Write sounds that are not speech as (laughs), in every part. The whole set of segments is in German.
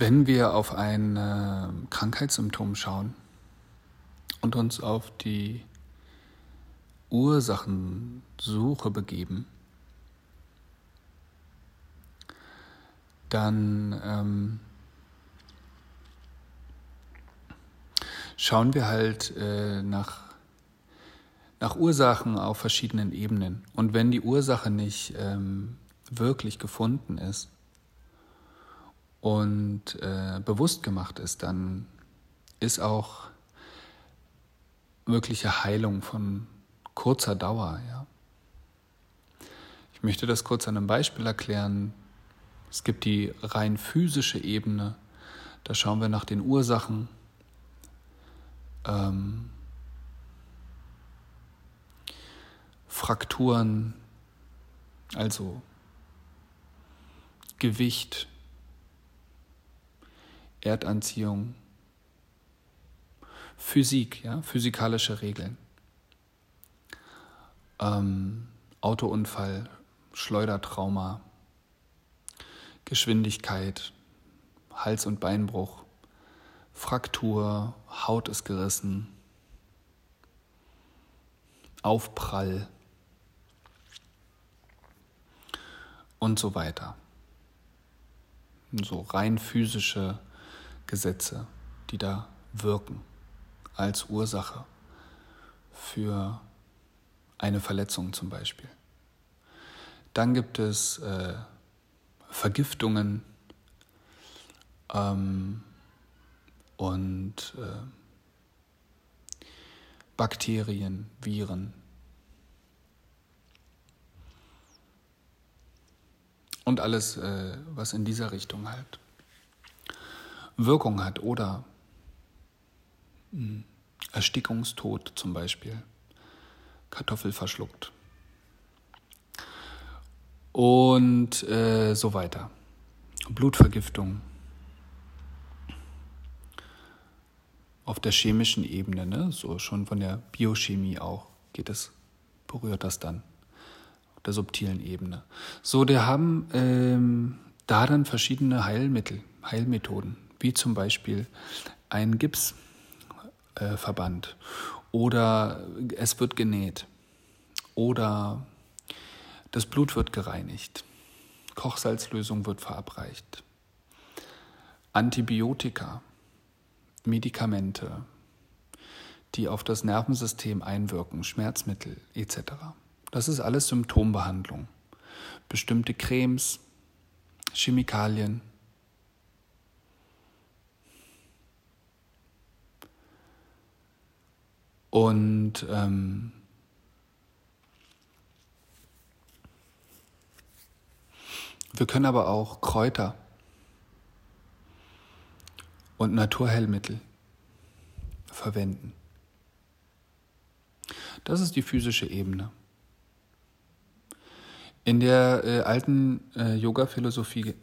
Wenn wir auf ein äh, Krankheitssymptom schauen und uns auf die Ursachensuche begeben, dann ähm, schauen wir halt äh, nach, nach Ursachen auf verschiedenen Ebenen. Und wenn die Ursache nicht ähm, wirklich gefunden ist und äh, bewusst gemacht ist, dann ist auch mögliche Heilung von kurzer Dauer. Ja. Ich möchte das kurz an einem Beispiel erklären. Es gibt die rein physische Ebene. Da schauen wir nach den Ursachen. Ähm, Frakturen, also Gewicht, Erdanziehung, Physik, ja, physikalische Regeln, ähm, Autounfall, Schleudertrauma, Geschwindigkeit, Hals- und Beinbruch, Fraktur, Haut ist gerissen, Aufprall und so weiter. So rein physische Gesetze, die da wirken als Ursache für eine Verletzung zum Beispiel. Dann gibt es äh, Vergiftungen ähm, und äh, Bakterien, Viren. Und alles, äh, was in dieser Richtung halt Wirkung hat oder hm, Erstickungstod zum Beispiel, Kartoffel verschluckt und äh, so weiter. Blutvergiftung. Auf der chemischen Ebene, ne? so schon von der Biochemie auch, geht es, berührt das dann. Auf der subtilen Ebene. So, wir haben ähm, da dann verschiedene Heilmittel, Heilmethoden, wie zum Beispiel ein Gipsverband äh, oder es wird genäht oder das Blut wird gereinigt. Kochsalzlösung wird verabreicht. Antibiotika, Medikamente, die auf das Nervensystem einwirken, Schmerzmittel etc. Das ist alles Symptombehandlung. Bestimmte Cremes, Chemikalien. Und ähm, Wir können aber auch Kräuter und Naturheilmittel verwenden. Das ist die physische Ebene. In der äh, alten äh, Yoga-Philosophie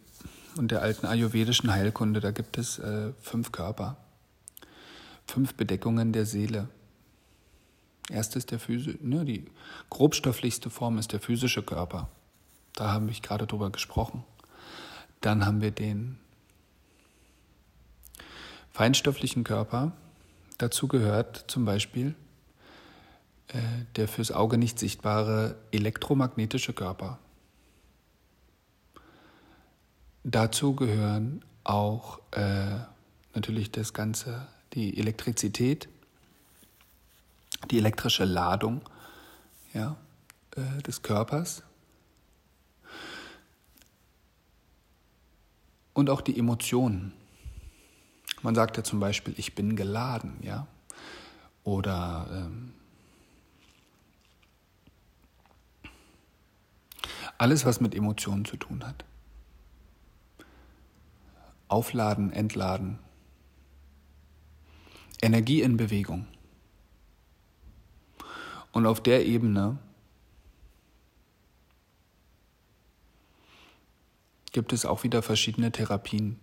und der alten ayurvedischen Heilkunde, da gibt es äh, fünf Körper, fünf Bedeckungen der Seele. Erst ist der Physi ne, die grobstofflichste Form ist der physische Körper. Da haben wir gerade drüber gesprochen. Dann haben wir den feinstofflichen Körper. Dazu gehört zum Beispiel äh, der fürs Auge nicht sichtbare elektromagnetische Körper. Dazu gehören auch äh, natürlich das Ganze, die Elektrizität, die elektrische Ladung ja, äh, des Körpers. und auch die Emotionen. Man sagt ja zum Beispiel, ich bin geladen, ja, oder ähm, alles, was mit Emotionen zu tun hat. Aufladen, entladen, Energie in Bewegung. Und auf der Ebene gibt es auch wieder verschiedene Therapien.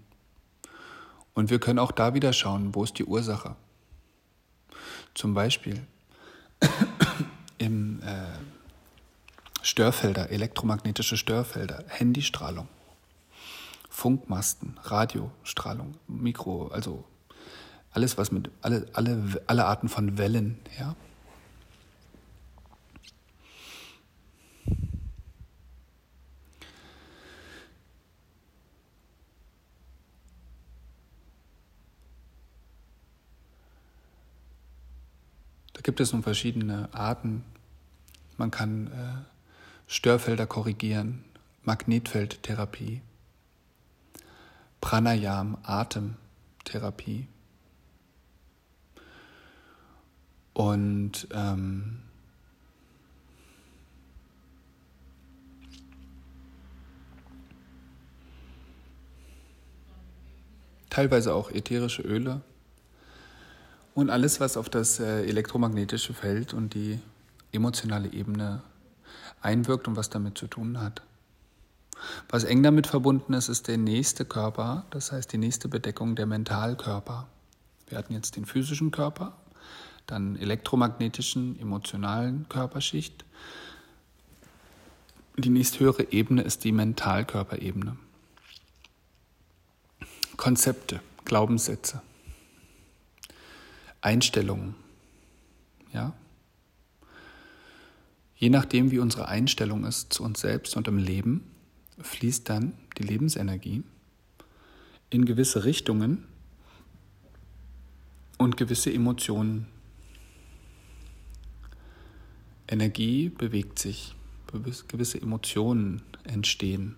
Und wir können auch da wieder schauen, wo ist die Ursache. Zum Beispiel (coughs) im äh, Störfelder, elektromagnetische Störfelder, Handystrahlung, Funkmasten, Radiostrahlung, Mikro, also alles, was mit, alle, alle, alle Arten von Wellen, ja. Da gibt es nun verschiedene Arten. Man kann äh, Störfelder korrigieren, Magnetfeldtherapie, Pranayam, Atemtherapie. Und ähm, teilweise auch ätherische Öle und alles, was auf das äh, elektromagnetische Feld und die emotionale Ebene einwirkt und was damit zu tun hat. Was eng damit verbunden ist, ist der nächste Körper, das heißt die nächste Bedeckung der Mentalkörper. Wir hatten jetzt den physischen Körper, dann elektromagnetischen, emotionalen Körperschicht. Die nächsthöhere Ebene ist die Mentalkörperebene. Konzepte, Glaubenssätze, Einstellungen. Ja? Je nachdem, wie unsere Einstellung ist zu uns selbst und im Leben, fließt dann die Lebensenergie in gewisse Richtungen und gewisse Emotionen. Energie bewegt sich, gewisse Emotionen entstehen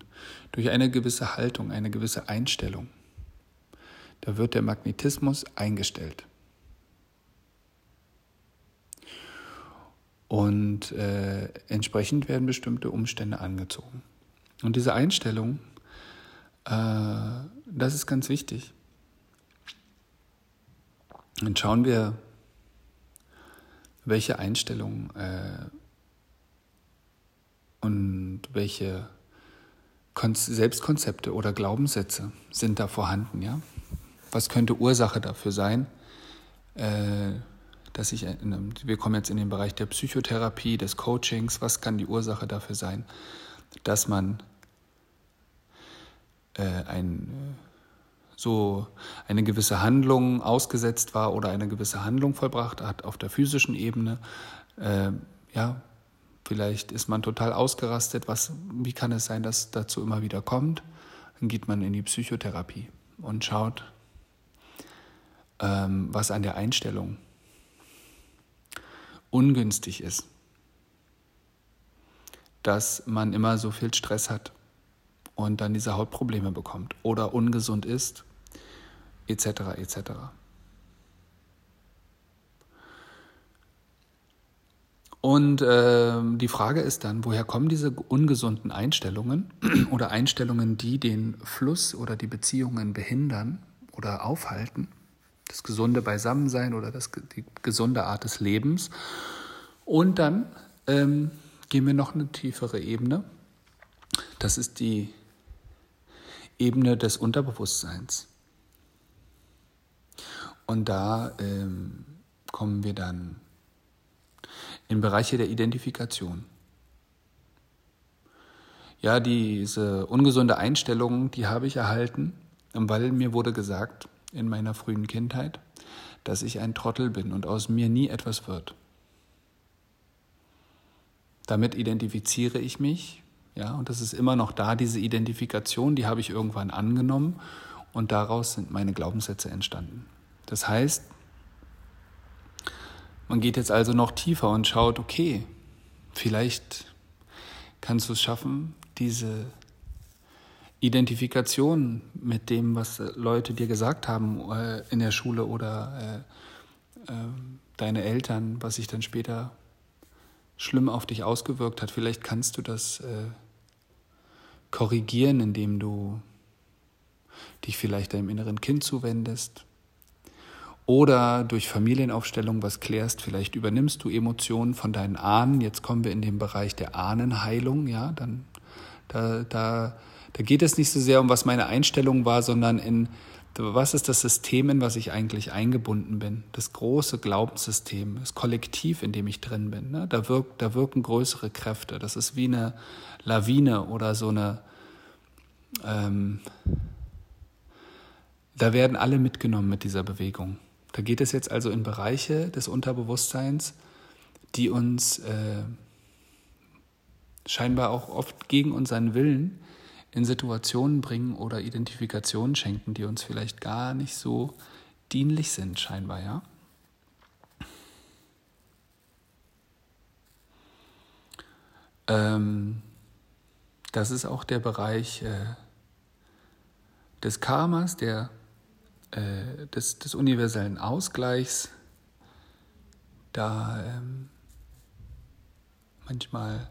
durch eine gewisse Haltung, eine gewisse Einstellung. Da wird der Magnetismus eingestellt. Und äh, entsprechend werden bestimmte Umstände angezogen. Und diese Einstellung, äh, das ist ganz wichtig. Dann schauen wir, welche Einstellungen äh, und welche Kon Selbstkonzepte oder Glaubenssätze sind da vorhanden. Ja? Was könnte Ursache dafür sein? Äh, dass ich, einem, wir kommen jetzt in den Bereich der Psychotherapie, des Coachings, was kann die Ursache dafür sein, dass man äh, ein, so eine gewisse Handlung ausgesetzt war oder eine gewisse Handlung vollbracht hat auf der physischen Ebene. Äh, ja, vielleicht ist man total ausgerastet. Was, wie kann es sein, dass dazu immer wieder kommt? Dann geht man in die Psychotherapie und schaut, ähm, was an der Einstellung ungünstig ist, dass man immer so viel Stress hat und dann diese Hautprobleme bekommt oder ungesund ist, etc. etc. Und äh, die Frage ist dann, woher kommen diese ungesunden Einstellungen oder Einstellungen, die den Fluss oder die Beziehungen behindern oder aufhalten? Das gesunde Beisammensein oder das, die gesunde Art des Lebens. Und dann ähm, gehen wir noch eine tiefere Ebene. Das ist die Ebene des Unterbewusstseins. Und da ähm, kommen wir dann in Bereiche der Identifikation. Ja, diese ungesunde Einstellung, die habe ich erhalten, weil mir wurde gesagt, in meiner frühen Kindheit, dass ich ein Trottel bin und aus mir nie etwas wird. Damit identifiziere ich mich, ja, und das ist immer noch da, diese Identifikation, die habe ich irgendwann angenommen und daraus sind meine Glaubenssätze entstanden. Das heißt, man geht jetzt also noch tiefer und schaut, okay, vielleicht kannst du es schaffen, diese Identifikation mit dem, was Leute dir gesagt haben äh, in der Schule oder äh, äh, deine Eltern, was sich dann später schlimm auf dich ausgewirkt hat. Vielleicht kannst du das äh, korrigieren, indem du dich vielleicht deinem inneren Kind zuwendest oder durch Familienaufstellung was klärst, vielleicht übernimmst du Emotionen von deinen Ahnen. Jetzt kommen wir in den Bereich der Ahnenheilung, ja, dann da, da da geht es nicht so sehr um, was meine Einstellung war, sondern in, was ist das System, in was ich eigentlich eingebunden bin? Das große Glaubenssystem, das Kollektiv, in dem ich drin bin. Ne? Da, wirkt, da wirken größere Kräfte. Das ist wie eine Lawine oder so eine, ähm, da werden alle mitgenommen mit dieser Bewegung. Da geht es jetzt also in Bereiche des Unterbewusstseins, die uns äh, scheinbar auch oft gegen unseren Willen in Situationen bringen oder Identifikationen schenken, die uns vielleicht gar nicht so dienlich sind, scheinbar, ja. Ähm, das ist auch der Bereich äh, des Karmas, der, äh, des, des universellen Ausgleichs. Da ähm, manchmal,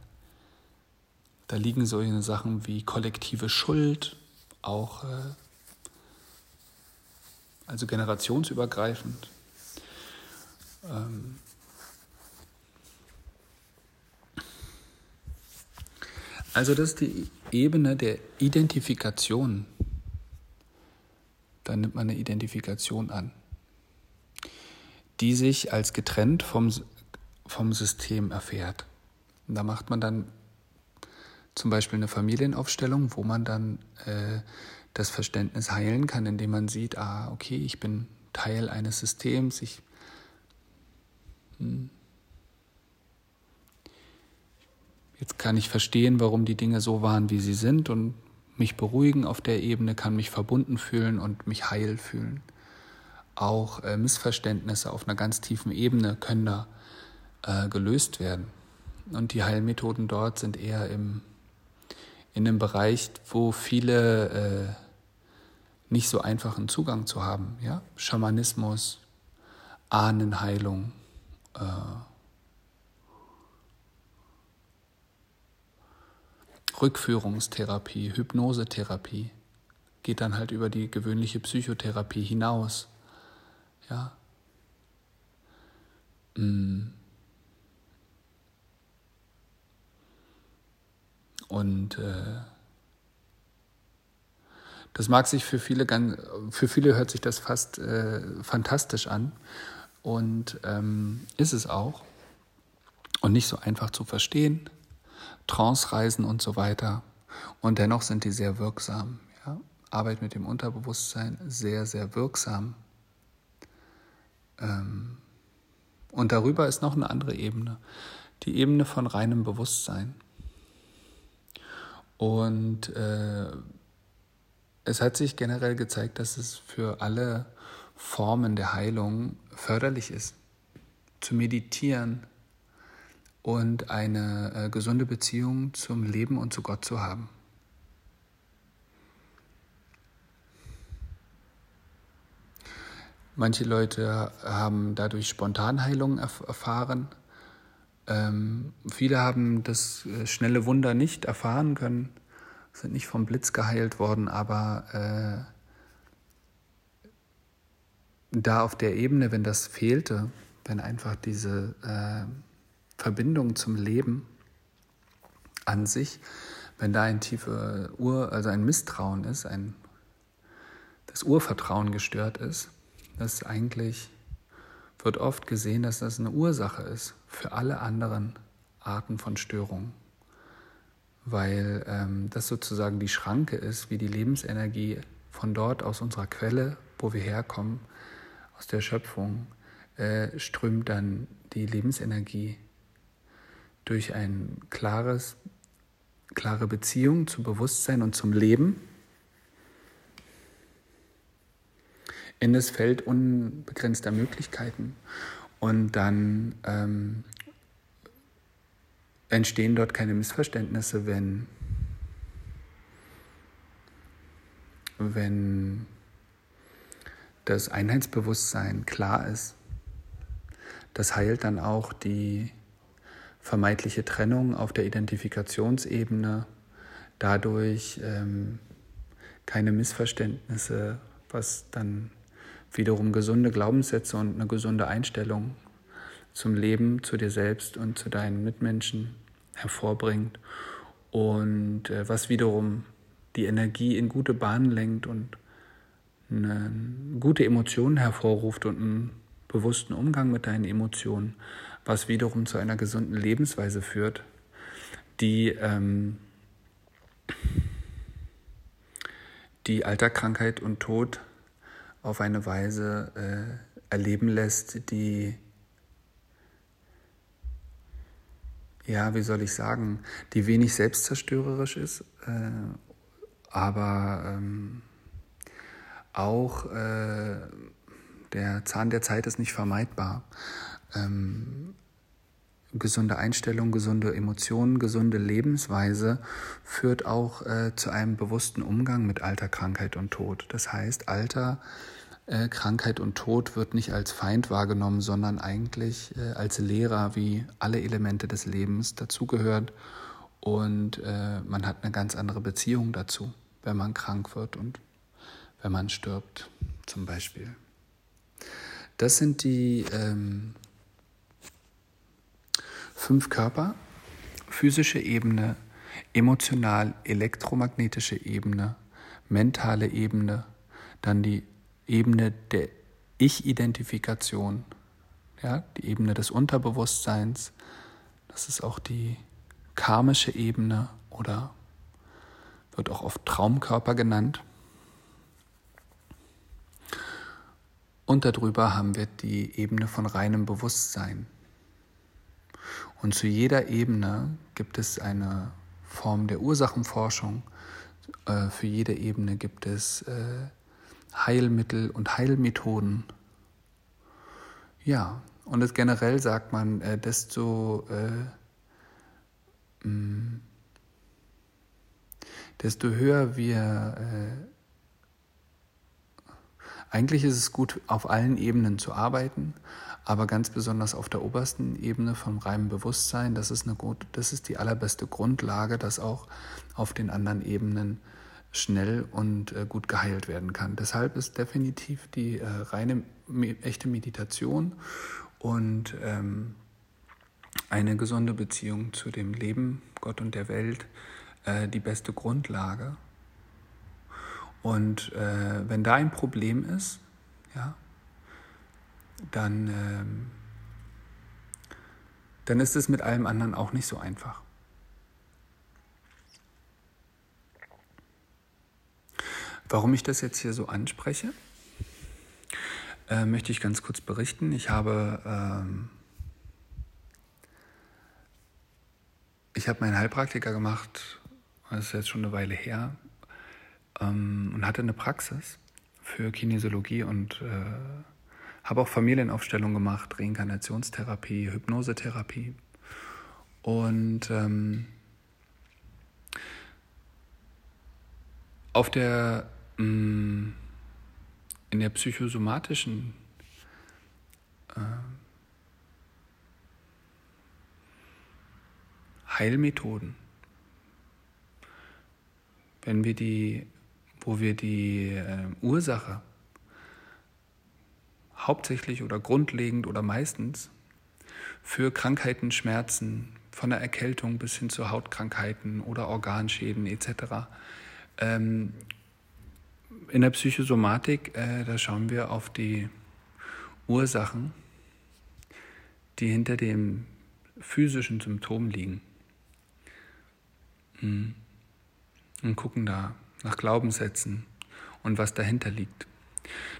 da liegen solche Sachen wie kollektive Schuld, auch äh, also generationsübergreifend. Ähm, Also das ist die Ebene der Identifikation. Da nimmt man eine Identifikation an, die sich als getrennt vom, vom System erfährt. Und da macht man dann zum Beispiel eine Familienaufstellung, wo man dann äh, das Verständnis heilen kann, indem man sieht, ah, okay, ich bin Teil eines Systems, ich hm, Jetzt kann ich verstehen, warum die Dinge so waren, wie sie sind und mich beruhigen auf der Ebene, kann mich verbunden fühlen und mich heil fühlen. Auch äh, Missverständnisse auf einer ganz tiefen Ebene können da äh, gelöst werden. Und die Heilmethoden dort sind eher im, in einem Bereich, wo viele äh, nicht so einfachen Zugang zu haben. Ja? Schamanismus, Ahnenheilung, äh, Rückführungstherapie, Hypnosetherapie, geht dann halt über die gewöhnliche Psychotherapie hinaus. Ja. Mm. Und äh, das mag sich für viele ganz, für viele hört sich das fast äh, fantastisch an und ähm, ist es auch und nicht so einfach zu verstehen. Trance-Reisen und so weiter. Und dennoch sind die sehr wirksam. Ja? Arbeit mit dem Unterbewusstsein sehr, sehr wirksam. Ähm und darüber ist noch eine andere Ebene, die Ebene von reinem Bewusstsein. Und äh, es hat sich generell gezeigt, dass es für alle Formen der Heilung förderlich ist, zu meditieren, und eine äh, gesunde Beziehung zum Leben und zu Gott zu haben. Manche Leute haben dadurch Spontanheilung erf erfahren. Ähm, viele haben das äh, schnelle Wunder nicht erfahren können, sind nicht vom Blitz geheilt worden, aber äh, da auf der Ebene, wenn das fehlte, wenn einfach diese äh, Verbindung zum Leben an sich, wenn da ein tiefer Ur, also ein Misstrauen ist, ein, das Urvertrauen gestört ist, das eigentlich wird oft gesehen, dass das eine Ursache ist für alle anderen Arten von Störungen, weil ähm, das sozusagen die Schranke ist, wie die Lebensenergie von dort aus unserer Quelle, wo wir herkommen, aus der Schöpfung, äh, strömt dann die Lebensenergie durch ein klares, klare Beziehung zum Bewusstsein und zum Leben in das Feld unbegrenzter Möglichkeiten. Und dann ähm, entstehen dort keine Missverständnisse, wenn, wenn das Einheitsbewusstsein klar ist. Das heilt dann auch die vermeintliche Trennung auf der Identifikationsebene, dadurch ähm, keine Missverständnisse, was dann wiederum gesunde Glaubenssätze und eine gesunde Einstellung zum Leben, zu dir selbst und zu deinen Mitmenschen hervorbringt. Und äh, was wiederum die Energie in gute Bahnen lenkt und eine gute Emotionen hervorruft und einen bewussten Umgang mit deinen Emotionen, was wiederum zu einer gesunden Lebensweise führt, die ähm, die Alterkrankheit und Tod auf eine Weise äh, erleben lässt, die, ja, wie soll ich sagen, die wenig selbstzerstörerisch ist, äh, aber ähm, auch äh, der Zahn der Zeit ist nicht vermeidbar. Ähm, gesunde Einstellung, gesunde Emotionen, gesunde Lebensweise führt auch äh, zu einem bewussten Umgang mit Alter, Krankheit und Tod. Das heißt, Alter, äh, Krankheit und Tod wird nicht als Feind wahrgenommen, sondern eigentlich äh, als Lehrer, wie alle Elemente des Lebens dazugehört. Und äh, man hat eine ganz andere Beziehung dazu, wenn man krank wird und wenn man stirbt, zum Beispiel. Das sind die ähm, fünf Körper, physische Ebene, emotional, elektromagnetische Ebene, mentale Ebene, dann die Ebene der Ich-Identifikation, ja, die Ebene des Unterbewusstseins, das ist auch die karmische Ebene oder wird auch oft Traumkörper genannt. Und darüber haben wir die Ebene von reinem Bewusstsein. Und zu jeder Ebene gibt es eine Form der Ursachenforschung. Äh, für jede Ebene gibt es äh, Heilmittel und Heilmethoden. Ja, und es generell sagt man, äh, desto, mm, desto höher wir eigentlich ist es gut, auf allen Ebenen zu arbeiten, aber ganz besonders auf der obersten Ebene vom reinen Bewusstsein. Das ist, eine gut, das ist die allerbeste Grundlage, dass auch auf den anderen Ebenen schnell und äh, gut geheilt werden kann. Deshalb ist definitiv die äh, reine echte Meditation und ähm, eine gesunde Beziehung zu dem Leben, Gott und der Welt äh, die beste Grundlage. Und äh, wenn da ein Problem ist, ja, dann, ähm, dann ist es mit allem anderen auch nicht so einfach. Warum ich das jetzt hier so anspreche, äh, möchte ich ganz kurz berichten. Ich habe, ähm, ich habe meinen Heilpraktiker gemacht, das ist jetzt schon eine Weile her, ähm, und hatte eine Praxis für Kinesiologie und äh, habe auch Familienaufstellung gemacht, Reinkarnationstherapie, Hypnosetherapie. Und ähm, auf der, mh, mm, in der psychosomatischen äh, Heilmethoden, wenn wir die wo wir die äh, Ursache hauptsächlich oder grundlegend oder meistens für Krankheiten, Schmerzen, von der Erkältung bis hin zu Hautkrankheiten oder Organschäden etc. Ähm, in der Psychosomatik, äh, da schauen wir auf die Ursachen, die hinter dem physischen Symptom liegen. Hm. Und gucken da nach Glaubenssätzen und was dahinter liegt.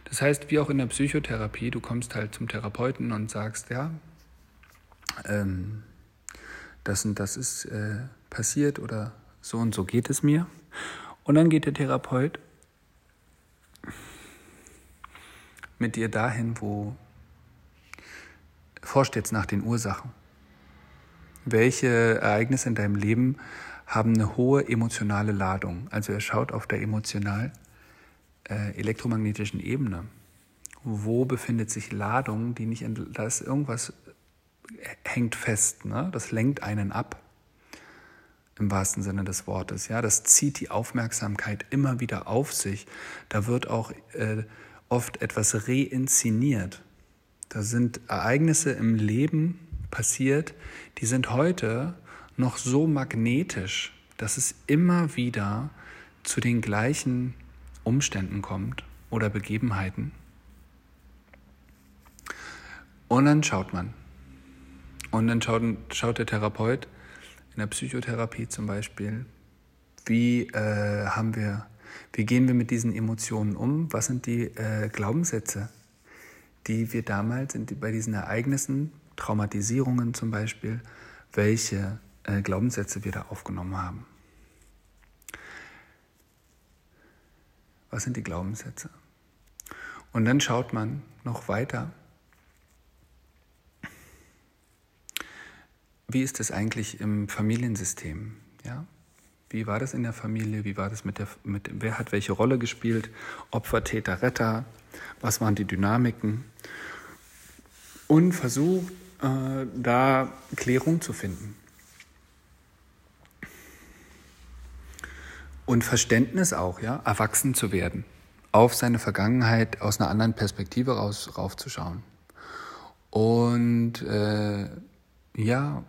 Das heißt, wie auch in der Psychotherapie, du kommst halt zum Therapeuten und sagst, ja, ähm, das und das ist äh, passiert oder so und so geht es mir. Und dann geht der Therapeut mit dir dahin, wo forscht jetzt nach den Ursachen. Welche Ereignisse in deinem Leben haben eine hohe emotionale Ladung. Also er schaut auf der emotional äh, elektromagnetischen Ebene. Wo befindet sich Ladung, die nicht, da ist irgendwas hängt fest, ne? das lenkt einen ab, im wahrsten Sinne des Wortes. Ja, das zieht die Aufmerksamkeit immer wieder auf sich. Da wird auch äh, oft etwas reinszeniert. Da sind Ereignisse im Leben passiert, die sind heute noch so magnetisch, dass es immer wieder zu den gleichen Umständen kommt oder Begebenheiten. Und dann schaut man. Und dann schaut, schaut der Therapeut in der Psychotherapie zum Beispiel, wie äh, haben wir, Wie gehen wir mit diesen Emotionen um? Was sind die äh, Glaubenssätze, die wir damals in, bei diesen Ereignissen, Traumatisierungen zum Beispiel, welche äh, Glaubenssätze wir da aufgenommen haben? Was sind die Glaubenssätze? Und dann schaut man noch weiter. Wie ist es eigentlich im Familiensystem? Ja? Wie war das in der Familie? Wie war das mit der, mit, wer hat welche Rolle gespielt? Opfer, Täter, Retter? Was waren die Dynamiken? Und versucht, äh, da Klärung zu finden. Und Verständnis auch, ja, erwachsen zu werden, auf seine Vergangenheit aus einer anderen Perspektive raus, raufzuschauen. Und äh, ja,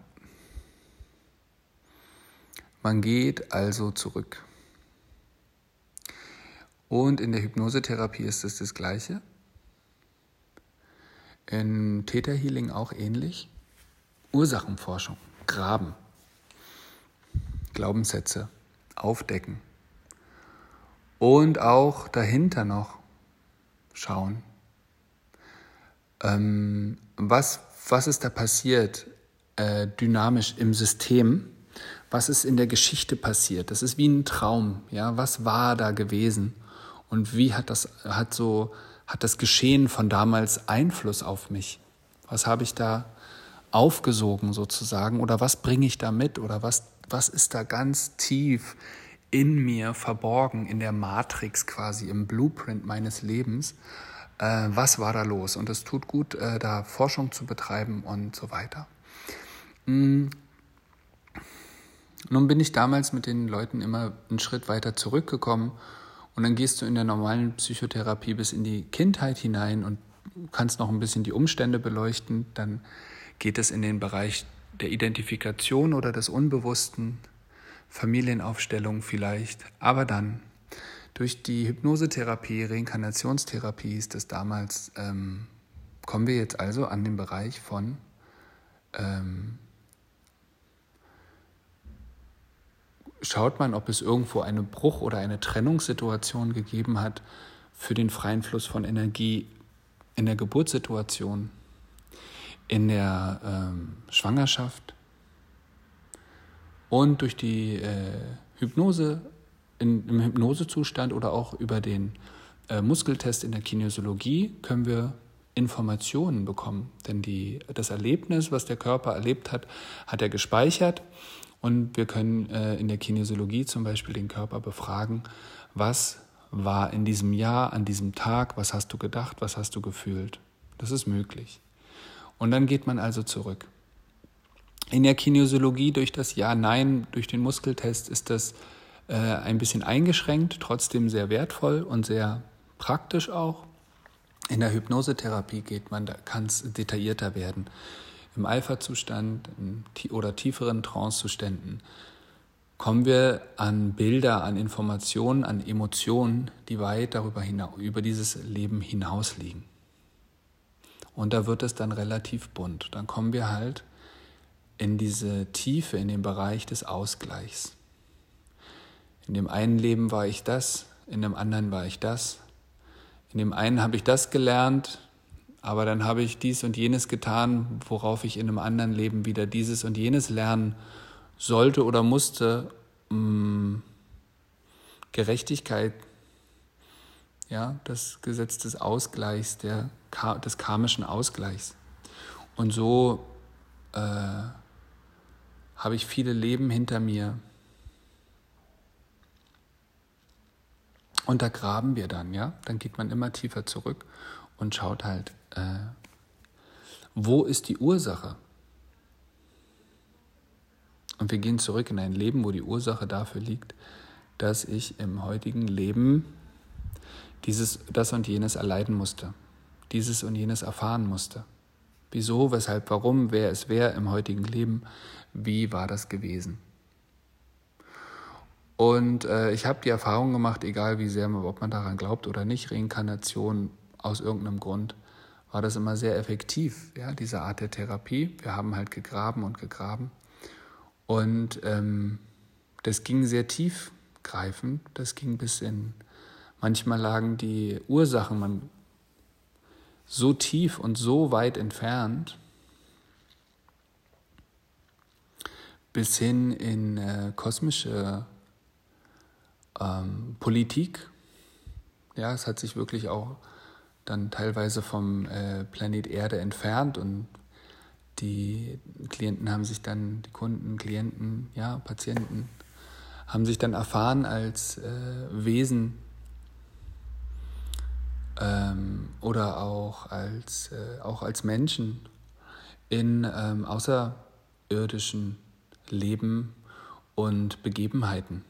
man geht also zurück. Und in der Hypnosetherapie ist es das Gleiche. In Täterhealing auch ähnlich. Ursachenforschung, Graben, Glaubenssätze aufdecken. Und auch dahinter noch schauen. Ähm, was, was ist da passiert äh, dynamisch im System? Was ist in der Geschichte passiert. Das ist wie ein Traum, ja, was war da gewesen und wie hat das hat so hat das Geschehen von damals Einfluss auf mich? Was habe ich da aufgesogen sozusagen oder was bringe ich da mit oder was was ist da ganz tief in mir verborgen in der Matrix quasi im Blueprint meines Lebens? Äh, was war da los? Und es tut gut, äh, da Forschung zu betreiben und so weiter. Mm, nun bin ich damals mit den Leuten immer einen Schritt weiter zurückgekommen und dann gehst du in der normalen Psychotherapie bis in die Kindheit hinein und kannst noch ein bisschen die Umstände beleuchten. Dann geht es in den Bereich der Identifikation oder des Unbewussten, Familienaufstellung vielleicht. Aber dann durch die Hypnosetherapie, Reinkarnationstherapie ist es damals, ähm, kommen wir jetzt also an den Bereich von ähm, schaut man, ob es irgendwo eine Bruch- oder eine Trennungssituation gegeben hat für den freien Fluss von Energie in der Geburtssituation, in der ähm, Schwangerschaft und durch die äh, Hypnose, in, im Hypnosezustand oder auch über den äh, Muskeltest in der Kinesiologie können wir Informationen bekommen. Denn die, das Erlebnis, was der Körper erlebt hat, hat er gespeichert und wir können äh, in der Kinesiologie zum Beispiel den Körper befragen, was war in diesem Jahr, an diesem Tag, was hast du gedacht, was hast du gefühlt. Das ist möglich. Und dann geht man also zurück. In der Kinesiologie durch das Ja-Nein, durch den Muskeltest ist das äh, ein bisschen eingeschränkt, trotzdem sehr wertvoll und sehr praktisch auch. In der Hypnosetherapie geht man, da kann es detaillierter werden im Alpha-Zustand oder tieferen Trance-Zuständen kommen wir an Bilder, an Informationen, an Emotionen, die weit darüber hinaus, über dieses Leben hinaus liegen. Und da wird es dann relativ bunt. Dann kommen wir halt in diese Tiefe, in den Bereich des Ausgleichs. In dem einen Leben war ich das, in dem anderen war ich das. In dem einen habe ich das gelernt, aber dann habe ich dies und jenes getan, worauf ich in einem anderen Leben wieder dieses und jenes lernen sollte oder musste. Mm, Gerechtigkeit, ja, das Gesetz des Ausgleichs, der, des karmischen Ausgleichs. Und so äh, habe ich viele Leben hinter mir. Und da graben wir dann, ja. Dann geht man immer tiefer zurück und schaut halt, äh, wo ist die Ursache? Und wir gehen zurück in ein Leben, wo die Ursache dafür liegt, dass ich im heutigen Leben dieses, das und jenes erleiden musste, dieses und jenes erfahren musste. Wieso, weshalb, warum, wer ist wer im heutigen Leben, wie war das gewesen? Und äh, ich habe die Erfahrung gemacht, egal wie sehr, ob man daran glaubt oder nicht, Reinkarnation aus irgendeinem Grund war das immer sehr effektiv, ja, diese Art der Therapie. Wir haben halt gegraben und gegraben. Und ähm, das ging sehr tiefgreifend, das ging bis in Manchmal lagen die Ursachen man, so tief und so weit entfernt, bis hin in äh, kosmische ähm, Politik. Ja, es hat sich wirklich auch dann teilweise vom äh, Planet Erde entfernt und die Klienten haben sich dann, die Kunden, Klienten, ja, Patienten, haben sich dann erfahren als äh, Wesen ähm, oder auch als, äh, auch als Menschen in ähm, außerirdischen Leben und Begebenheiten,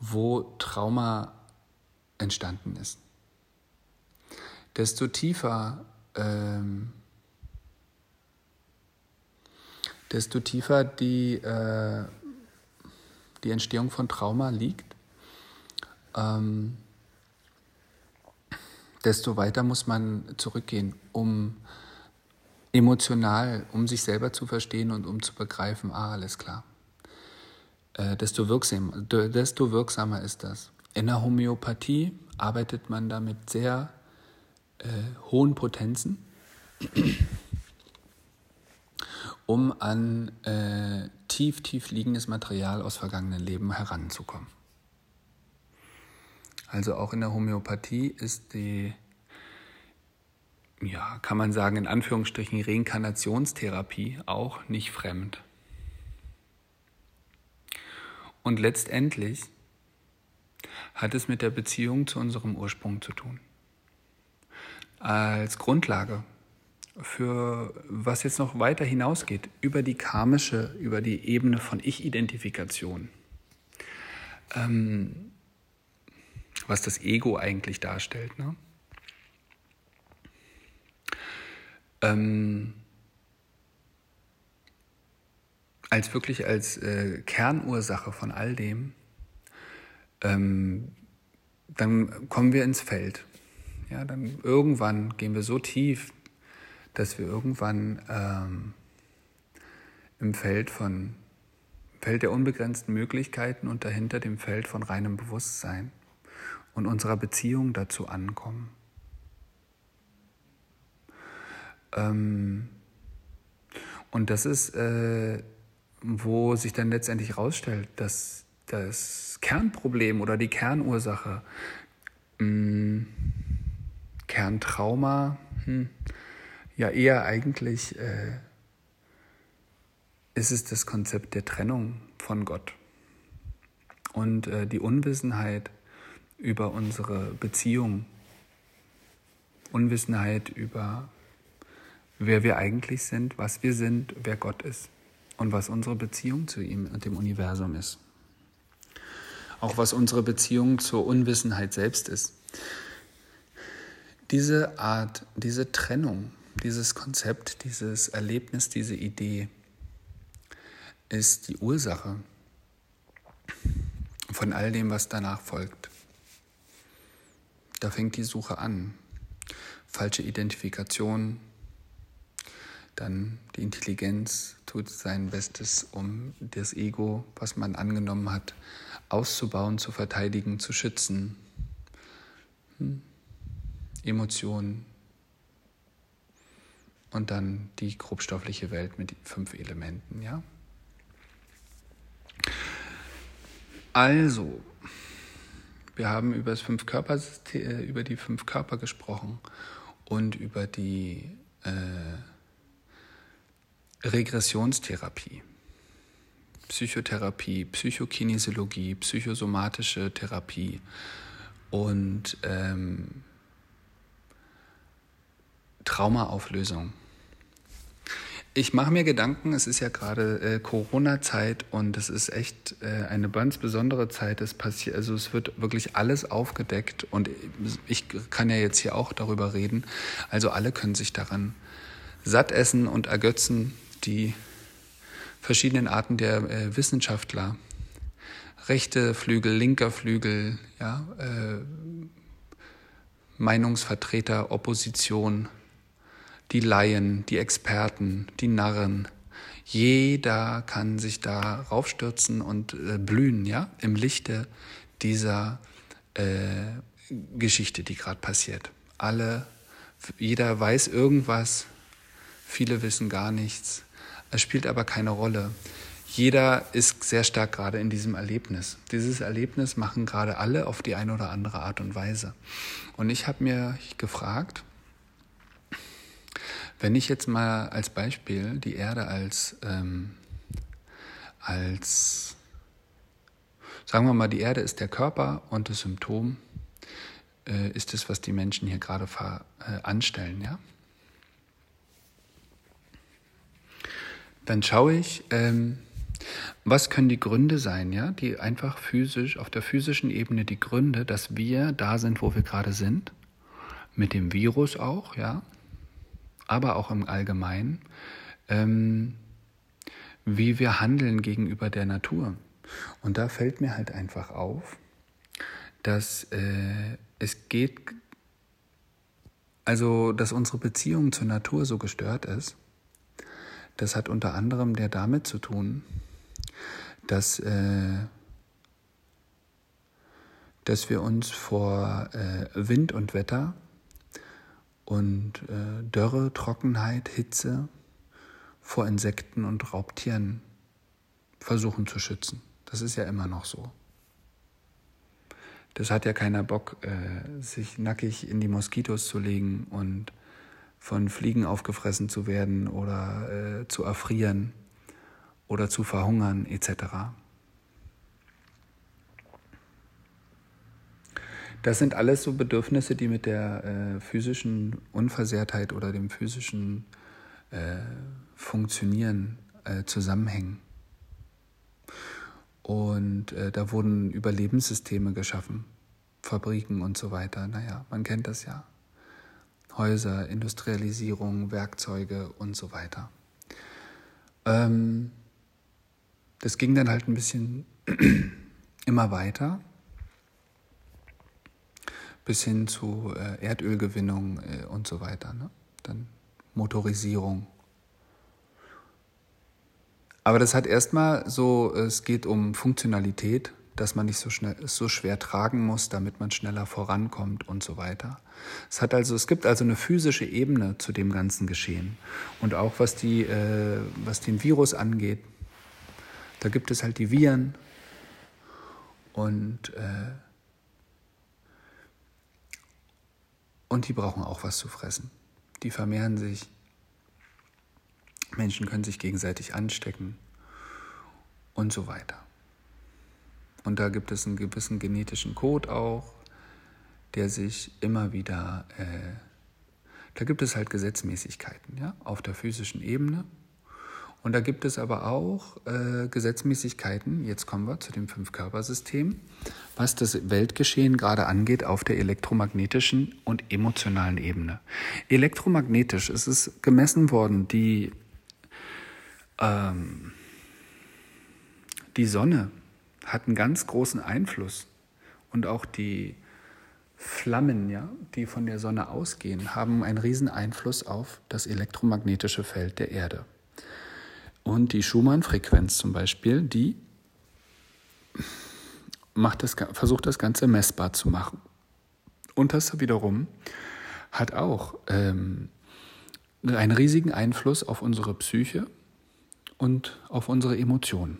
wo Trauma entstanden ist. Desto tiefer ähm, desto tiefer die, äh, die Entstehung von Trauma liegt, ähm, desto weiter muss man zurückgehen, um emotional, um sich selber zu verstehen und um zu begreifen, ah, alles klar. Äh, desto, wirksam, desto wirksamer ist das. In der Homöopathie arbeitet man da mit sehr äh, hohen Potenzen um an äh, tief, tief liegendes Material aus vergangenen Leben heranzukommen. Also auch in der Homöopathie ist die, ja, kann man sagen, in Anführungsstrichen Reinkarnationstherapie auch nicht fremd. Und letztendlich hat es mit der Beziehung zu unserem Ursprung zu tun. Als Grundlage für was jetzt noch weiter hinausgeht, über die karmische, über die Ebene von Ich-Identifikation. Ähm, was das Ego eigentlich darstellt. Ne? Ähm, als wirklich als äh, Kernursache von all dem, ähm, dann kommen wir ins Feld. Ja, dann irgendwann gehen wir so tief, dass wir irgendwann ähm, im Feld von Feld der unbegrenzten Möglichkeiten und dahinter dem Feld von reinem Bewusstsein und unserer Beziehung dazu ankommen. Ähm, und das ist, äh, wo sich dann letztendlich herausstellt, dass das Kernproblem oder die Kernursache, mh, hm, Kerntrauma, hm, ja, eher eigentlich äh, ist es das Konzept der Trennung von Gott und äh, die Unwissenheit über unsere Beziehung, Unwissenheit über wer wir eigentlich sind, was wir sind, wer Gott ist und was unsere Beziehung zu ihm und dem Universum ist. Auch was unsere Beziehung zur Unwissenheit selbst ist. Diese Art, diese Trennung dieses Konzept, dieses Erlebnis, diese Idee ist die Ursache von all dem, was danach folgt. Da fängt die Suche an. Falsche Identifikation, dann die Intelligenz tut sein Bestes, um das Ego, was man angenommen hat, auszubauen, zu verteidigen, zu schützen. Hm. Emotionen, und dann die grobstoffliche Welt mit fünf Elementen, ja? Also, wir haben über, das fünf äh, über die fünf Körper gesprochen und über die äh, Regressionstherapie, Psychotherapie, Psychokinesiologie, psychosomatische Therapie und ähm, Traumaauflösung. Ich mache mir Gedanken, es ist ja gerade äh, Corona-Zeit und es ist echt äh, eine ganz besondere Zeit. Es passiert, also es wird wirklich alles aufgedeckt und ich kann ja jetzt hier auch darüber reden. Also alle können sich daran satt essen und ergötzen, die verschiedenen Arten der äh, Wissenschaftler. Rechte Flügel, linker Flügel, ja, äh, Meinungsvertreter, Opposition die Laien, die Experten, die Narren. Jeder kann sich da raufstürzen und äh, blühen, ja, im Lichte dieser äh, Geschichte, die gerade passiert. Alle, jeder weiß irgendwas, viele wissen gar nichts. Es spielt aber keine Rolle. Jeder ist sehr stark gerade in diesem Erlebnis. Dieses Erlebnis machen gerade alle auf die eine oder andere Art und Weise. Und ich habe mir gefragt, wenn ich jetzt mal als Beispiel die Erde als, ähm, als, sagen wir mal, die Erde ist der Körper und das Symptom äh, ist es, was die Menschen hier gerade äh, anstellen, ja? Dann schaue ich, ähm, was können die Gründe sein, ja, die einfach physisch, auf der physischen Ebene die Gründe, dass wir da sind, wo wir gerade sind, mit dem Virus auch, ja, aber auch im Allgemeinen, ähm, wie wir handeln gegenüber der Natur. Und da fällt mir halt einfach auf, dass äh, es geht, also dass unsere Beziehung zur Natur so gestört ist. Das hat unter anderem der damit zu tun, dass, äh, dass wir uns vor äh, Wind und Wetter und äh, Dürre, Trockenheit, Hitze vor Insekten und Raubtieren versuchen zu schützen. Das ist ja immer noch so. Das hat ja keiner Bock, äh, sich nackig in die Moskitos zu legen und von Fliegen aufgefressen zu werden oder äh, zu erfrieren oder zu verhungern etc. Das sind alles so Bedürfnisse, die mit der äh, physischen Unversehrtheit oder dem physischen äh, Funktionieren äh, zusammenhängen. Und äh, da wurden Überlebenssysteme geschaffen, Fabriken und so weiter. Naja, man kennt das ja. Häuser, Industrialisierung, Werkzeuge und so weiter. Ähm, das ging dann halt ein bisschen (clears throat) immer weiter bis hin zu äh, Erdölgewinnung äh, und so weiter. Ne? Dann Motorisierung. Aber das hat erstmal so, es geht um Funktionalität, dass man nicht so schnell, so schwer tragen muss, damit man schneller vorankommt und so weiter. Es hat also, es gibt also eine physische Ebene zu dem ganzen Geschehen. Und auch was die, äh, was den Virus angeht, da gibt es halt die Viren und äh, und die brauchen auch was zu fressen. Die vermehren sich Menschen können sich gegenseitig anstecken und so weiter. Und da gibt es einen gewissen genetischen Code auch, der sich immer wieder, äh, da gibt es halt Gesetzmäßigkeiten ja, auf der physischen Ebene. Und da gibt es aber auch äh, Gesetzmäßigkeiten, jetzt kommen wir zu dem Fünf-Körpersystem, was das Weltgeschehen gerade angeht auf der elektromagnetischen und emotionalen Ebene. Elektromagnetisch ist es gemessen worden, die ähm, die Sonne hat einen ganz großen Einfluss und auch die Flammen, ja, die von der Sonne ausgehen, haben einen riesen Einfluss auf das elektromagnetische Feld der Erde. Und die Schumann-Frequenz zum Beispiel, die macht das, versucht das Ganze messbar zu machen. Und das wiederum hat auch ähm, einen riesigen Einfluss auf unsere Psyche und auf unsere Emotionen.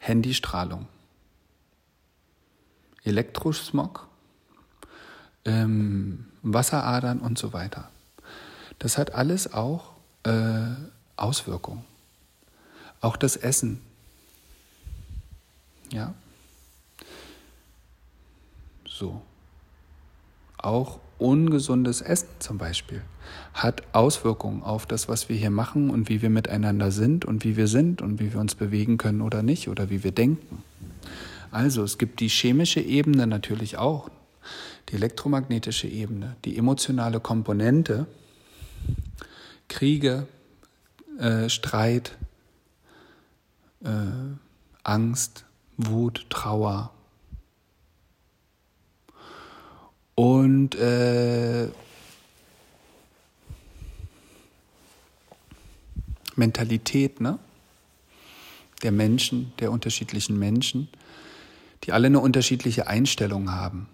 Handystrahlung, Elektrosmog, ähm, Wasseradern und so weiter. Das hat alles auch äh, Auswirkungen. Auch das Essen. Ja. So. Auch ungesundes Essen zum Beispiel hat Auswirkungen auf das, was wir hier machen und wie wir miteinander sind und wie wir sind und wie wir uns bewegen können oder nicht oder wie wir denken. Also es gibt die chemische Ebene natürlich auch, die elektromagnetische Ebene, die emotionale Komponente, Kriege, äh, Streit, äh, Angst, Wut, Trauer, Und äh, Mentalität ne? der Menschen, der unterschiedlichen Menschen, die alle eine unterschiedliche Einstellung haben.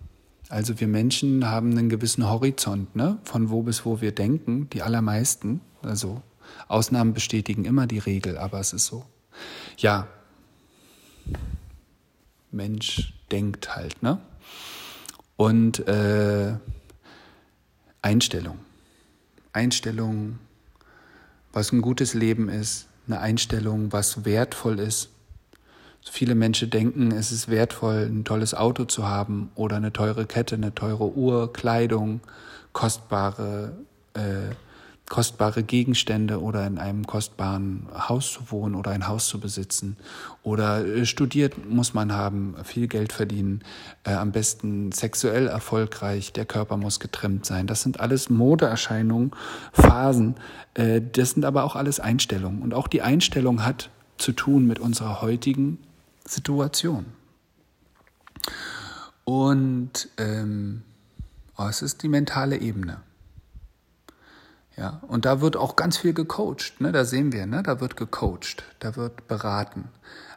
Also wir Menschen haben einen gewissen Horizont, ne? von wo bis wo wir denken, die allermeisten. Also Ausnahmen bestätigen immer die Regel, aber es ist so. Ja, Mensch denkt halt, ne? Und äh, Einstellung. Einstellung, was ein gutes Leben ist, eine Einstellung, was wertvoll ist. Viele Menschen denken, es ist wertvoll, ein tolles Auto zu haben oder eine teure Kette, eine teure Uhr, Kleidung, kostbare äh, kostbare Gegenstände oder in einem kostbaren Haus zu wohnen oder ein Haus zu besitzen. Oder äh, studiert muss man haben, viel Geld verdienen, äh, am besten sexuell erfolgreich, der Körper muss getrimmt sein. Das sind alles Modeerscheinungen, Phasen. Äh, das sind aber auch alles Einstellungen. Und auch die Einstellung hat zu tun mit unserer heutigen Situation. Und ähm, oh, es ist die mentale Ebene. Ja, und da wird auch ganz viel gecoacht, ne? da sehen wir, ne? da wird gecoacht, da wird beraten.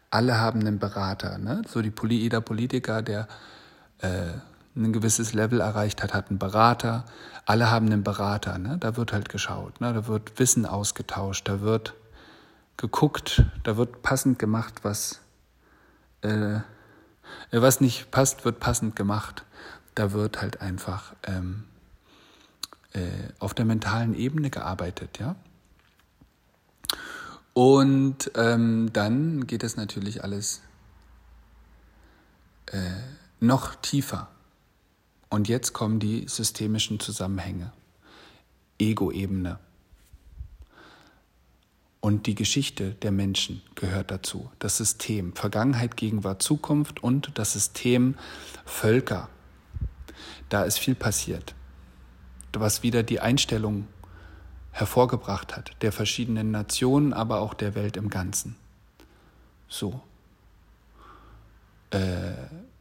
Alle haben einen Berater. Ne? So die Poli jeder Politiker, der äh, ein gewisses Level erreicht hat, hat einen Berater. Alle haben einen Berater. Ne? Da wird halt geschaut, ne? da wird Wissen ausgetauscht, da wird geguckt, da wird passend gemacht, was, äh, was nicht passt, wird passend gemacht. Da wird halt einfach ähm, äh, auf der mentalen Ebene gearbeitet, ja. Und ähm, dann geht es natürlich alles äh, noch tiefer. Und jetzt kommen die systemischen Zusammenhänge. Ego-Ebene. Und die Geschichte der Menschen gehört dazu. Das System Vergangenheit, Gegenwart, Zukunft und das System Völker. Da ist viel passiert was wieder die Einstellung hervorgebracht hat, der verschiedenen Nationen, aber auch der Welt im Ganzen. So. Äh,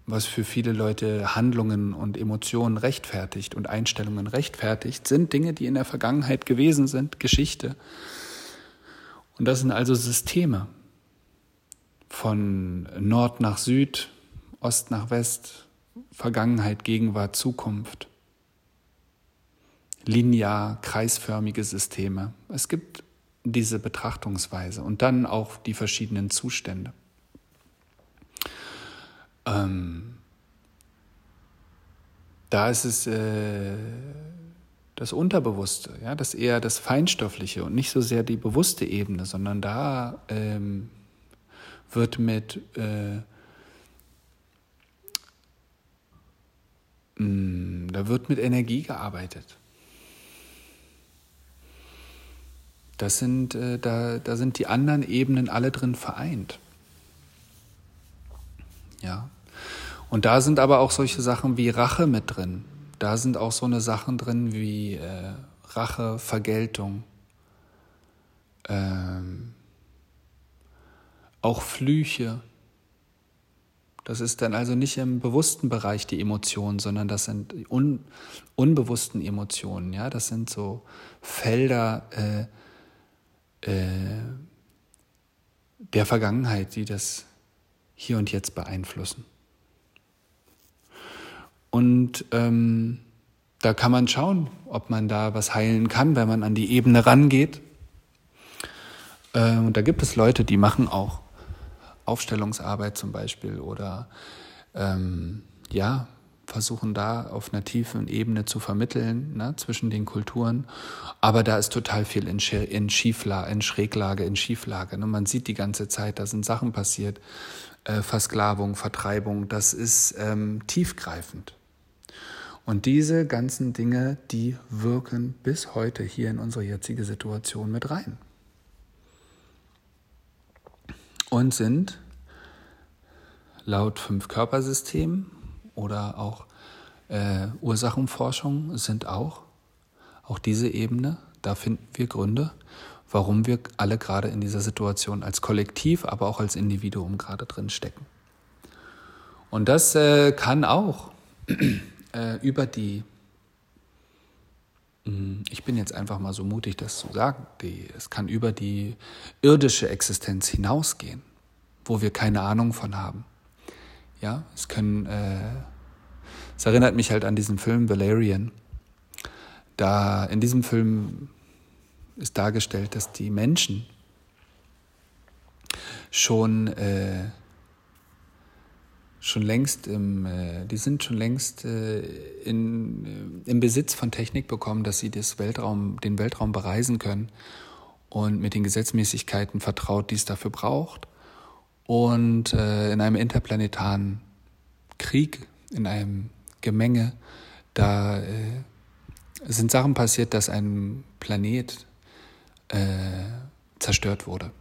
was für viele Leute Handlungen und Emotionen rechtfertigt und Einstellungen rechtfertigt, sind Dinge, die in der Vergangenheit gewesen sind, Geschichte. Und das sind also Systeme von Nord nach Süd, Ost nach West, Vergangenheit, Gegenwart, Zukunft linear, kreisförmige Systeme. Es gibt diese Betrachtungsweise und dann auch die verschiedenen Zustände. Ähm, da ist es äh, das Unterbewusste, ja, das eher das Feinstoffliche und nicht so sehr die bewusste Ebene, sondern da ähm, wird mit äh, mm, da wird mit Energie gearbeitet. Das sind, äh, da, da sind die anderen Ebenen alle drin vereint. Ja. Und da sind aber auch solche Sachen wie Rache mit drin. Da sind auch so eine Sachen drin wie äh, Rache, Vergeltung, ähm, auch Flüche. Das ist dann also nicht im bewussten Bereich die Emotionen, sondern das sind un, unbewussten Emotionen. Ja, das sind so Felder. Äh, äh, der Vergangenheit, die das hier und jetzt beeinflussen. Und ähm, da kann man schauen, ob man da was heilen kann, wenn man an die Ebene rangeht. Äh, und da gibt es Leute, die machen auch Aufstellungsarbeit zum Beispiel oder ähm, ja, versuchen da auf einer tiefen Ebene zu vermitteln ne, zwischen den Kulturen. Aber da ist total viel in, in Schieflage, in Schräglage, in Schieflage. Ne? Man sieht die ganze Zeit, da sind Sachen passiert, äh, Versklavung, Vertreibung. Das ist ähm, tiefgreifend. Und diese ganzen Dinge, die wirken bis heute hier in unsere jetzige Situation mit rein. Und sind laut fünf Körpersystemen oder auch äh, Ursachenforschung sind auch, auch diese Ebene, da finden wir Gründe, warum wir alle gerade in dieser Situation als Kollektiv, aber auch als Individuum gerade drin stecken. Und das äh, kann auch äh, über die, hm, ich bin jetzt einfach mal so mutig, das zu sagen, die, es kann über die irdische Existenz hinausgehen, wo wir keine Ahnung von haben. Ja, es können, äh, es erinnert mich halt an diesen Film Valerian. Da in diesem Film ist dargestellt, dass die Menschen schon äh, schon längst im, äh, die sind schon längst äh, in, äh, im Besitz von Technik bekommen, dass sie das Weltraum, den Weltraum bereisen können und mit den Gesetzmäßigkeiten vertraut, die es dafür braucht. Und äh, in einem interplanetaren Krieg, in einem Gemenge, da äh, sind Sachen passiert, dass ein Planet äh, zerstört wurde.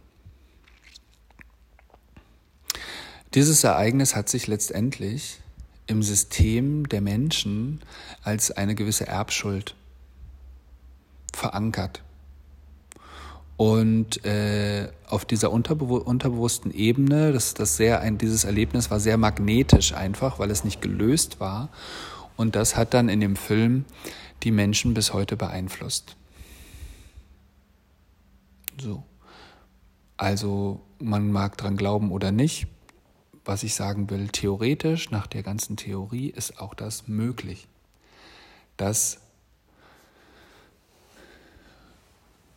Dieses Ereignis hat sich letztendlich im System der Menschen als eine gewisse Erbschuld verankert. Und äh, auf dieser unterbewu unterbewussten Ebene, das, das sehr ein, dieses Erlebnis war sehr magnetisch einfach, weil es nicht gelöst war. Und das hat dann in dem Film die Menschen bis heute beeinflusst. So. Also man mag dran glauben oder nicht was ich sagen will, theoretisch, nach der ganzen Theorie, ist auch das möglich, dass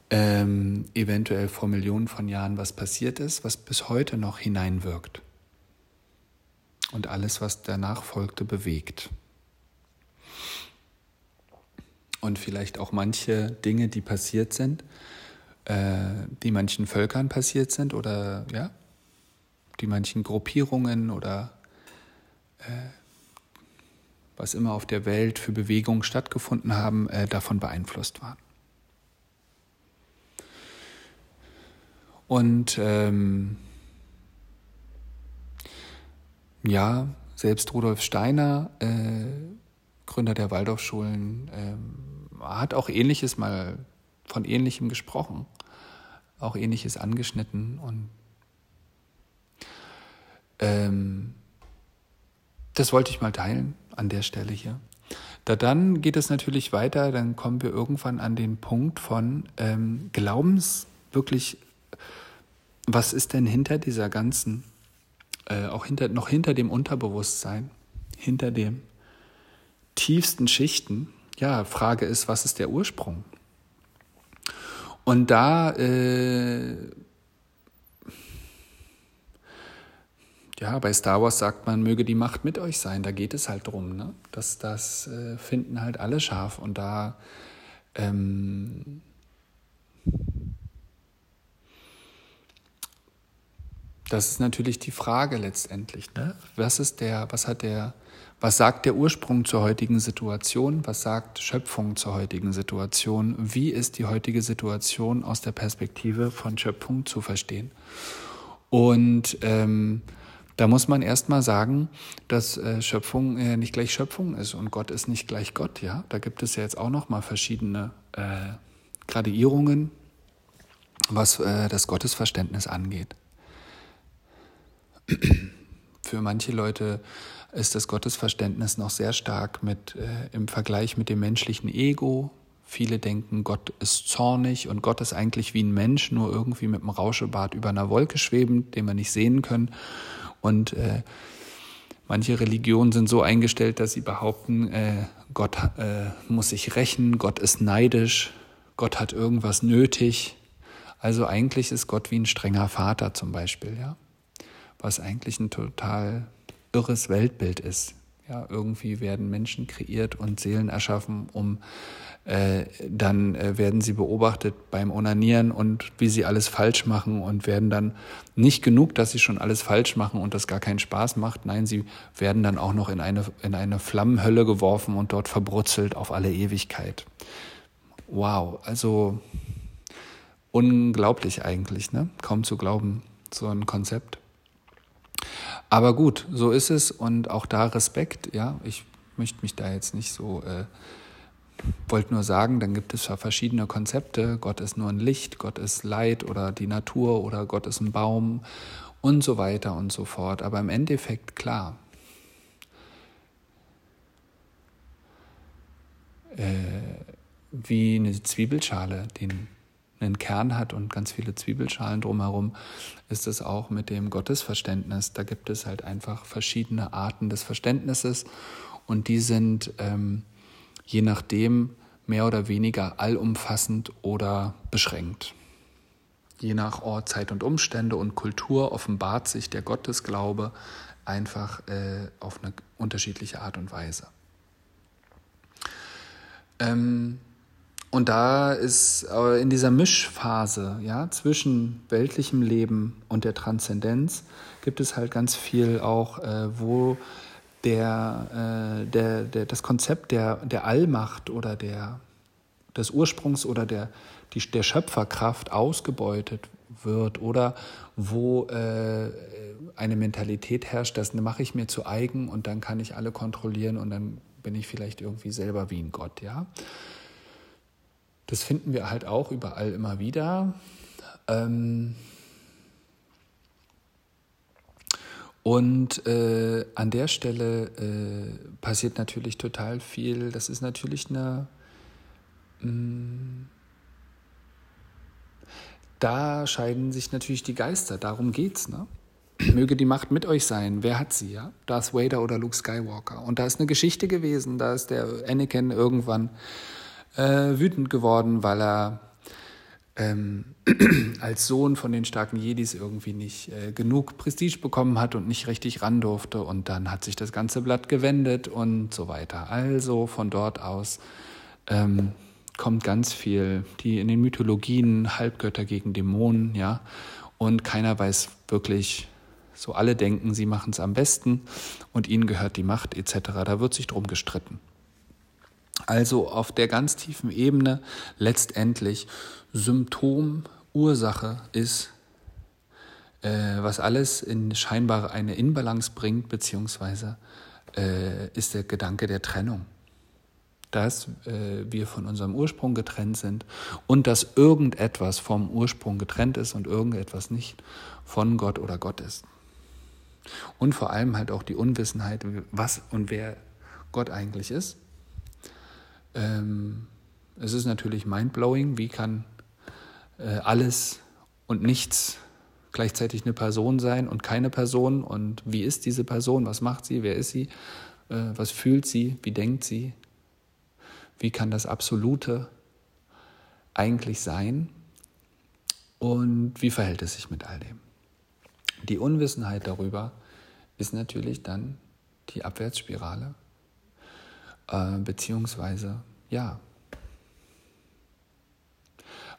ähm, eventuell vor Millionen von Jahren was passiert ist, was bis heute noch hineinwirkt und alles, was danach folgte, bewegt. Und vielleicht auch manche Dinge, die passiert sind, äh, die manchen Völkern passiert sind oder ja, die manchen Gruppierungen oder äh, was immer auf der Welt für Bewegungen stattgefunden haben, äh, davon beeinflusst waren. Und ähm, ja, selbst Rudolf Steiner, äh, Gründer der Waldorfschulen, äh, hat auch Ähnliches mal von Ähnlichem gesprochen, auch Ähnliches angeschnitten und ähm, das wollte ich mal teilen an der Stelle hier. Da dann geht es natürlich weiter, dann kommen wir irgendwann an den Punkt von ähm, Glaubens, wirklich, was ist denn hinter dieser ganzen, äh, auch hinter, noch hinter dem Unterbewusstsein, hinter den tiefsten Schichten? Ja, Frage ist, was ist der Ursprung? Und da äh, ja, bei Star Wars sagt man, möge die Macht mit euch sein. Da geht es halt drum. Ne? Das, das äh, finden halt alle scharf. Und da ähm, das ist natürlich die Frage letztendlich. Ne? Was ist der, was hat der, was sagt der Ursprung zur heutigen Situation? Was sagt Schöpfung zur heutigen Situation? Wie ist die heutige Situation aus der Perspektive von Schöpfung zu verstehen? Und ähm, da muss man erstmal sagen, dass äh, Schöpfung äh, nicht gleich Schöpfung ist und Gott ist nicht gleich Gott, ja. Da gibt es ja jetzt auch nochmal verschiedene äh, Gradierungen, was äh, das Gottesverständnis angeht. Für manche Leute ist das Gottesverständnis noch sehr stark mit äh, im Vergleich mit dem menschlichen Ego. Viele denken, Gott ist zornig und Gott ist eigentlich wie ein Mensch, nur irgendwie mit einem Rauschebart über einer Wolke schwebend, den wir nicht sehen können. Und äh, manche Religionen sind so eingestellt, dass sie behaupten, äh, Gott äh, muss sich rächen, Gott ist neidisch, Gott hat irgendwas nötig. Also eigentlich ist Gott wie ein strenger Vater zum Beispiel, ja. Was eigentlich ein total irres Weltbild ist. Ja, irgendwie werden Menschen kreiert und Seelen erschaffen, um äh, dann äh, werden sie beobachtet beim Onanieren und wie sie alles falsch machen und werden dann nicht genug, dass sie schon alles falsch machen und das gar keinen Spaß macht. Nein, sie werden dann auch noch in eine, in eine Flammenhölle geworfen und dort verbrutzelt auf alle Ewigkeit. Wow, also unglaublich eigentlich, ne? Kaum zu glauben, so ein Konzept. Aber gut, so ist es und auch da Respekt, ja. Ich möchte mich da jetzt nicht so äh, wollte nur sagen, dann gibt es ja verschiedene Konzepte. Gott ist nur ein Licht, Gott ist Leid oder die Natur oder Gott ist ein Baum und so weiter und so fort. Aber im Endeffekt klar. Äh, wie eine Zwiebelschale, den, einen Kern hat und ganz viele Zwiebelschalen drumherum, ist es auch mit dem Gottesverständnis. Da gibt es halt einfach verschiedene Arten des Verständnisses und die sind ähm, je nachdem mehr oder weniger allumfassend oder beschränkt. Je nach Ort, Zeit und Umstände und Kultur offenbart sich der Gottesglaube einfach äh, auf eine unterschiedliche Art und Weise. Ähm, und da ist in dieser Mischphase ja, zwischen weltlichem Leben und der Transzendenz gibt es halt ganz viel auch, äh, wo der, äh, der, der, das Konzept der, der Allmacht oder der, des Ursprungs oder der, die, der Schöpferkraft ausgebeutet wird oder wo äh, eine Mentalität herrscht, das mache ich mir zu eigen und dann kann ich alle kontrollieren und dann bin ich vielleicht irgendwie selber wie ein Gott, ja. Das finden wir halt auch überall immer wieder. Ähm und äh, an der Stelle äh, passiert natürlich total viel. Das ist natürlich eine... Mh, mm, da scheiden sich natürlich die Geister, darum geht's, ne? Möge die Macht mit euch sein. Wer hat sie, ja? Darth Vader oder Luke Skywalker. Und da ist eine Geschichte gewesen, da ist der Anakin irgendwann äh, wütend geworden, weil er ähm, (clears throat) als Sohn von den starken Jedis irgendwie nicht äh, genug Prestige bekommen hat und nicht richtig ran durfte. Und dann hat sich das ganze Blatt gewendet und so weiter. Also von dort aus ähm, kommt ganz viel, die in den Mythologien Halbgötter gegen Dämonen, ja. Und keiner weiß wirklich, so alle denken, sie machen es am besten und ihnen gehört die Macht etc. Da wird sich drum gestritten. Also auf der ganz tiefen Ebene letztendlich Symptom, Ursache ist, äh, was alles in scheinbar eine Inbalance bringt, beziehungsweise äh, ist der Gedanke der Trennung. Dass äh, wir von unserem Ursprung getrennt sind und dass irgendetwas vom Ursprung getrennt ist und irgendetwas nicht von Gott oder Gott ist. Und vor allem halt auch die Unwissenheit, was und wer Gott eigentlich ist ähm, es ist natürlich mindblowing, wie kann äh, alles und nichts gleichzeitig eine Person sein und keine Person? Und wie ist diese Person, was macht sie, wer ist sie, äh, was fühlt sie, wie denkt sie, wie kann das Absolute eigentlich sein? Und wie verhält es sich mit all dem. Die Unwissenheit darüber ist natürlich dann die Abwärtsspirale äh, beziehungsweise ja,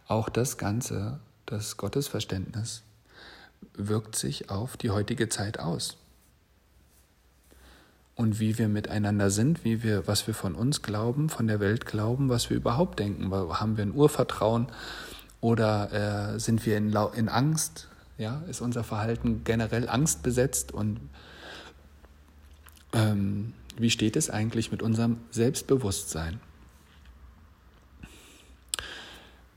auch das Ganze, das Gottesverständnis, wirkt sich auf die heutige Zeit aus. Und wie wir miteinander sind, wie wir, was wir von uns glauben, von der Welt glauben, was wir überhaupt denken. Haben wir ein Urvertrauen oder äh, sind wir in, in Angst? Ja, ist unser Verhalten generell angstbesetzt und ähm, wie steht es eigentlich mit unserem Selbstbewusstsein?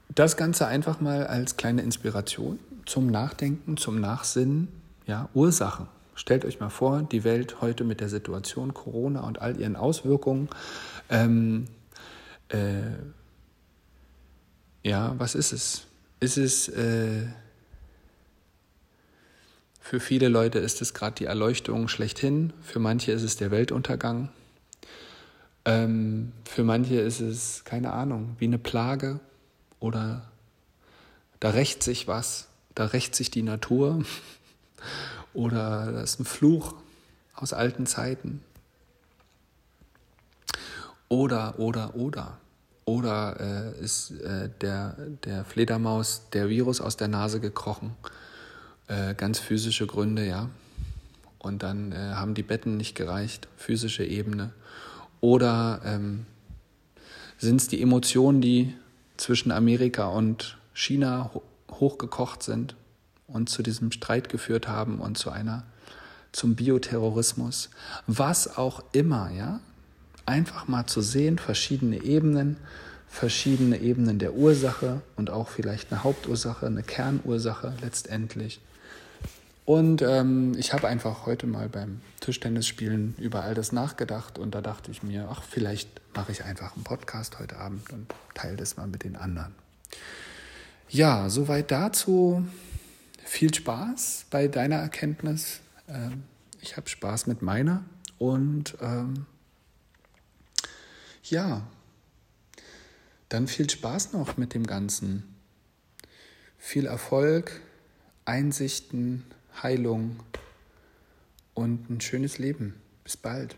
Das Ganze einfach mal als kleine Inspiration zum Nachdenken, zum Nachsinnen, ja, Ursachen. Stellt euch mal vor, die Welt heute mit der Situation Corona und all ihren Auswirkungen. Ähm, äh, ja, was ist es? Ist es äh, für viele Leute ist es gerade die Erleuchtung schlechthin, für manche ist es der Weltuntergang, ähm, für manche ist es, keine Ahnung, wie eine Plage oder da rächt sich was, da rächt sich die Natur (laughs) oder das ist ein Fluch aus alten Zeiten. Oder, oder, oder. Oder äh, ist äh, der, der Fledermaus der Virus aus der Nase gekrochen äh, ganz physische Gründe, ja. Und dann äh, haben die Betten nicht gereicht, physische Ebene. Oder ähm, sind es die Emotionen, die zwischen Amerika und China ho hochgekocht sind und zu diesem Streit geführt haben und zu einer zum Bioterrorismus, was auch immer, ja, einfach mal zu sehen, verschiedene Ebenen, verschiedene Ebenen der Ursache und auch vielleicht eine Hauptursache, eine Kernursache letztendlich. Und ähm, ich habe einfach heute mal beim Tischtennisspielen über all das nachgedacht und da dachte ich mir, ach, vielleicht mache ich einfach einen Podcast heute Abend und teile das mal mit den anderen. Ja, soweit dazu. Viel Spaß bei deiner Erkenntnis. Ähm, ich habe Spaß mit meiner und ähm, ja, dann viel Spaß noch mit dem Ganzen. Viel Erfolg, Einsichten, Heilung und ein schönes Leben. Bis bald.